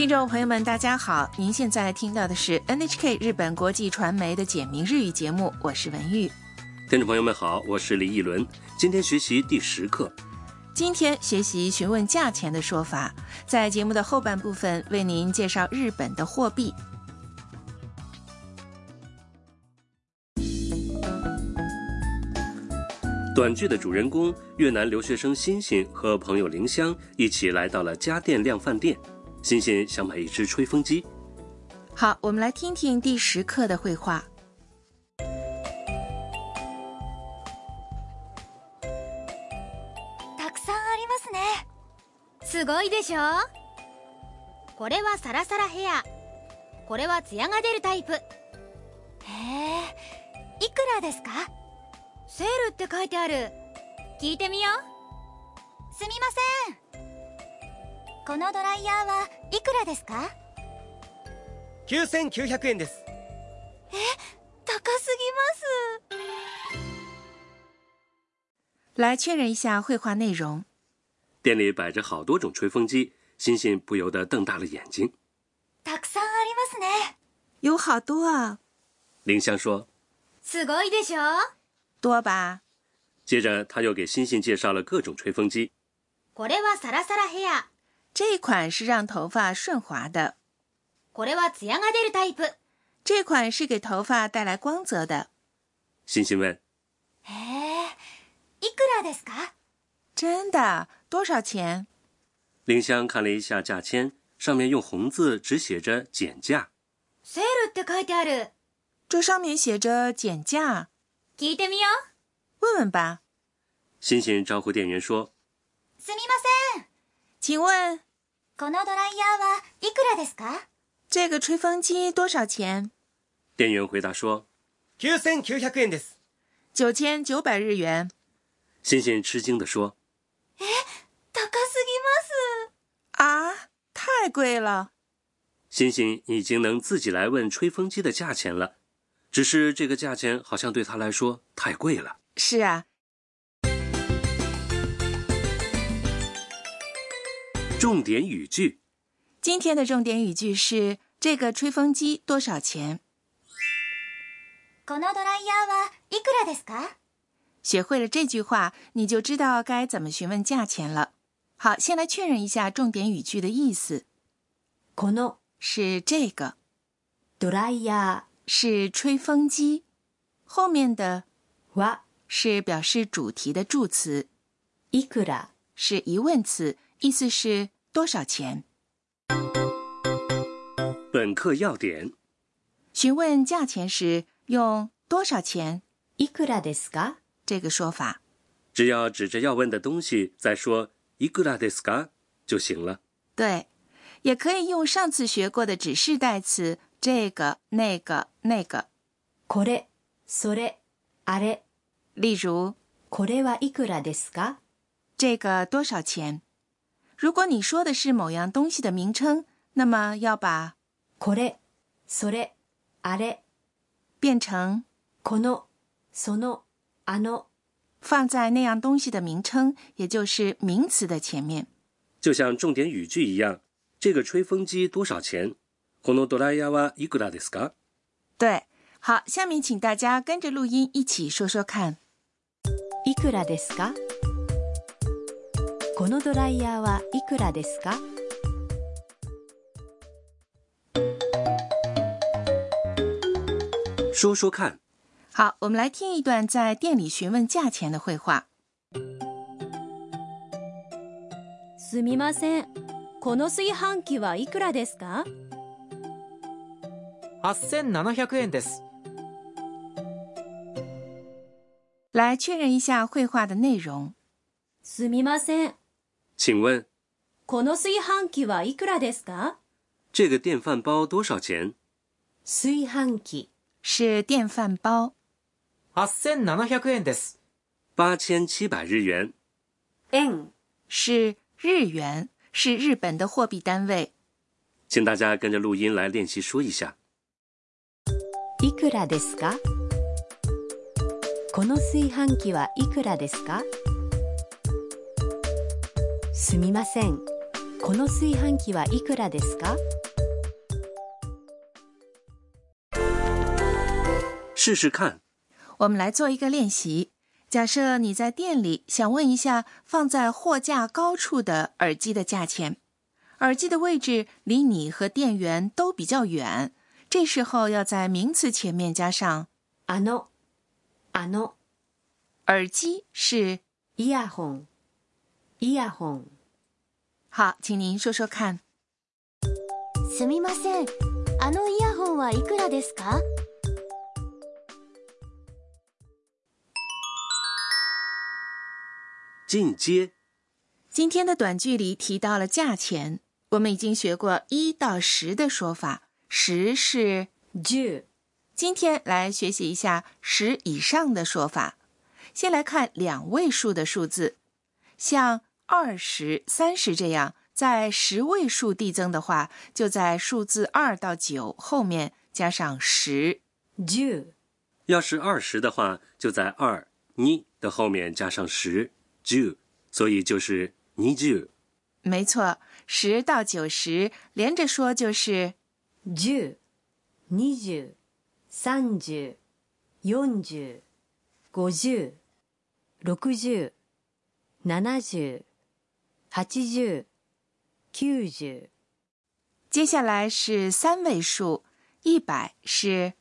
听众朋友们，大家好！您现在听到的是 NHK 日本国际传媒的简明日语节目，我是文玉。听众朋友们好，我是李一伦。今天学习第十课。今天学习询问价钱的说法，在节目的后半部分为您介绍日本的货币。短剧的主人公越南留学生欣欣和朋友林香一起来到了家电量贩店。欣欣想买一只吹风机。好，我们来听听第十课的绘画。たくさんありますね。すごいでしょ？これはサラサラヘア。これはツヤが出るタイプ。へえいくらですか？セールって書いてある。聞いてみよう。すみませんこのドライヤーはいくらですか9900円です高すぎます来确认一下绘画内容。店里摆着好多种吹风机，欣欣不由得瞪大了眼睛。たくさんありますね有好多啊，林香说。すごいでしょ多吧？接着，他又给欣欣介绍了各种吹风机。これはサラサラヘア 这款是让头发顺滑的，これはツヤが出るタイプ这款是给头发带来光泽的。欣欣问へえいくらですか真的？多少钱？林香，看了一下价签，上面用红字只写着“减价セールって書いてある这上面写着减价，聞いてみよう问问吧。”。欣欣招呼店员说すみません 请问このドライヤーはいくらですか这个吹风机多少钱？：“店员回答说。 9900円です九千九百日元。”欣欣吃惊地说高すぎます啊，太贵了！：“欣欣已经能自己来问吹风机的价钱了，只是这个价钱好像对他来说太贵了。”是啊， 重点语句：今天的重点语句是这个吹风机多少钱？このドライヤーはいくらですか学会了这句话，你就知道该怎么询问价钱了。好，先来确认一下重点语句的意思。この是这个，ドライヤ是吹风機，后面的ーは是表示主题的助词，いくら是疑问词， 意思是多少钱。本课要点：询问价钱时用多少钱いくらですか这个说法。只要指着要问的东西再说“いくらですか”就行了。对，也可以用上次学过的指示代词这个、那个、那个。これそれあれ例如，これはいくらですか这个多少钱？ 如果你说的是某样东西的名称，那么要把これそれあれ变成このそのあの放在那样东西的名称，也就是名词的前面。就像重点语句一样，这个吹风机多少钱？このドライヤーはいくらですか？对，好，下面请大家跟着录音一起说说看。いくらですか このドライヤーはいくらですか？说说看。好，我们来听一段在店里询问价钱的绘画。すみませんこの炊飯器はいくらですか？8700円です来确认一下绘画的内容。すみません请问この炊飯器はいくらですか这个电饭煲多少钱？炊飯器是电饭煲， 8700円です八千七百日元。円是日元，是日本的货币单位。请大家跟着录音来练习说一下。いくらですかこの炊飯器はいくらですか すみません この炊飯器はいくらですか试试看。我们来做一个练习。假设你在店里想问一下放在货架高处的耳机的价钱，耳机的位置离你和店员都比较远，这时候要在名词前面加上あの、あの、耳机是イヤホン、 イヤホン。好，请您说说看。すみませんあのイヤホンはいくらですか进阶，今天的短句里提到了价钱，我们已经学过一到十的说法，十是十、今天来学习一下十以上的说法。先来看两位数的数字，像 二十、三十这样，在十位数递增的话，就在数字二到九后面加上十。十、要是二十的话，就在二你的后面加上十就，所以就是你就。没错，十到九十连着说就是十、二十、三十、四十、五十、六十、七十、八十、九十。接下来是三位数，一百是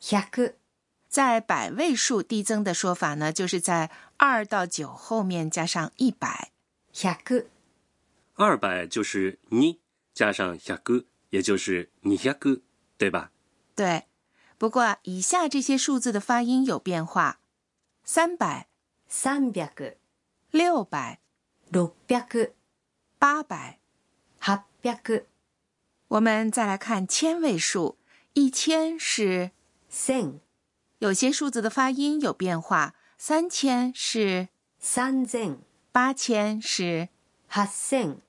百、在百位数递增的说法呢，就是在二到九后面加上一百。百、二百就是你加上百个，也就是你百个，对吧？对，不过以下这些数字的发音有变化：三百、三百、六百、六百、八百。八百、我们再来看千位数，一千是千、有些数字的发音有变化，三千是，三千、八千是。八千。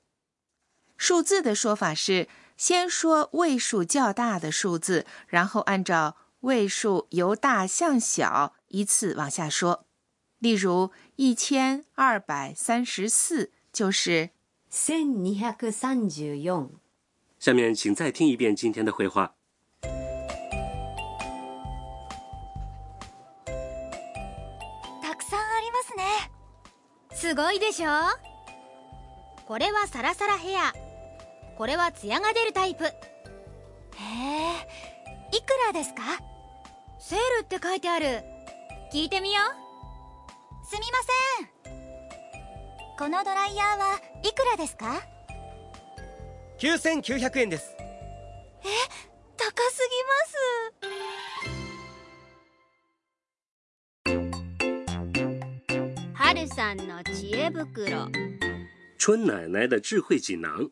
数字的说法是先说位数较大的数字，然后按照位数由大向小依次往下说。例如，一千二百三十四就是千二百三十四。下面请再听一遍今天的绘画。たくさんありますね。すごいでしょ？これはサラサラヘア。これはツヤが出るタイプ。へえ。いくらですか？セールって書いてある。聞いてみようこのドライヤーはいくらですか9900円です高すぎます春さんの知恵袋春奶奶的智慧锦囊。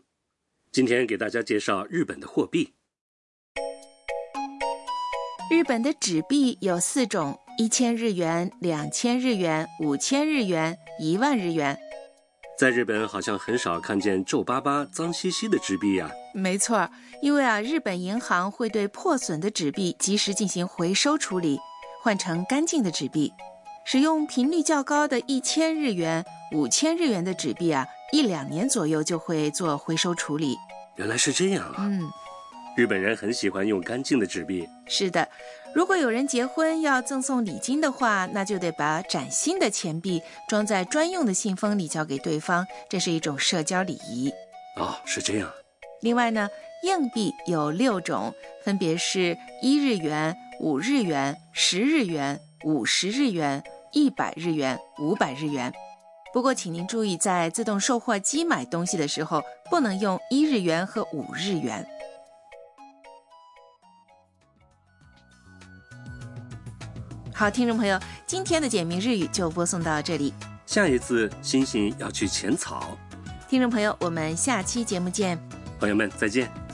今天给大家介绍日本的货币。日本的纸币有四种：一千日元、两千日元、五千日元、一万日元。 在日本好像很少看见皱巴巴、脏兮兮的纸币呀、没错，因为啊，日本银行会对破损的纸币及时进行回收处理，换成干净的纸币。使用频率较高的一千日元、五千日元的纸币啊，一两年左右就会做回收处理。原来是这样啊！嗯，日本人很喜欢用干净的纸币。是的，如果有人结婚要赠送礼金的话，那就得把崭新的钱币装在专用的信封里交给对方，这是一种社交礼仪。哦，是这样。另外呢，硬币有六种，分别是一日元、五日元、十日元、五十日元、一百日元、五百日元。不过，请您注意，在自动售货机买东西的时候，不能用一日元和五日元。好，听众朋友，今天的简明日语就播送到这里。下一次，星星要去浅草。听众朋友，我们下期节目见。朋友们，再见。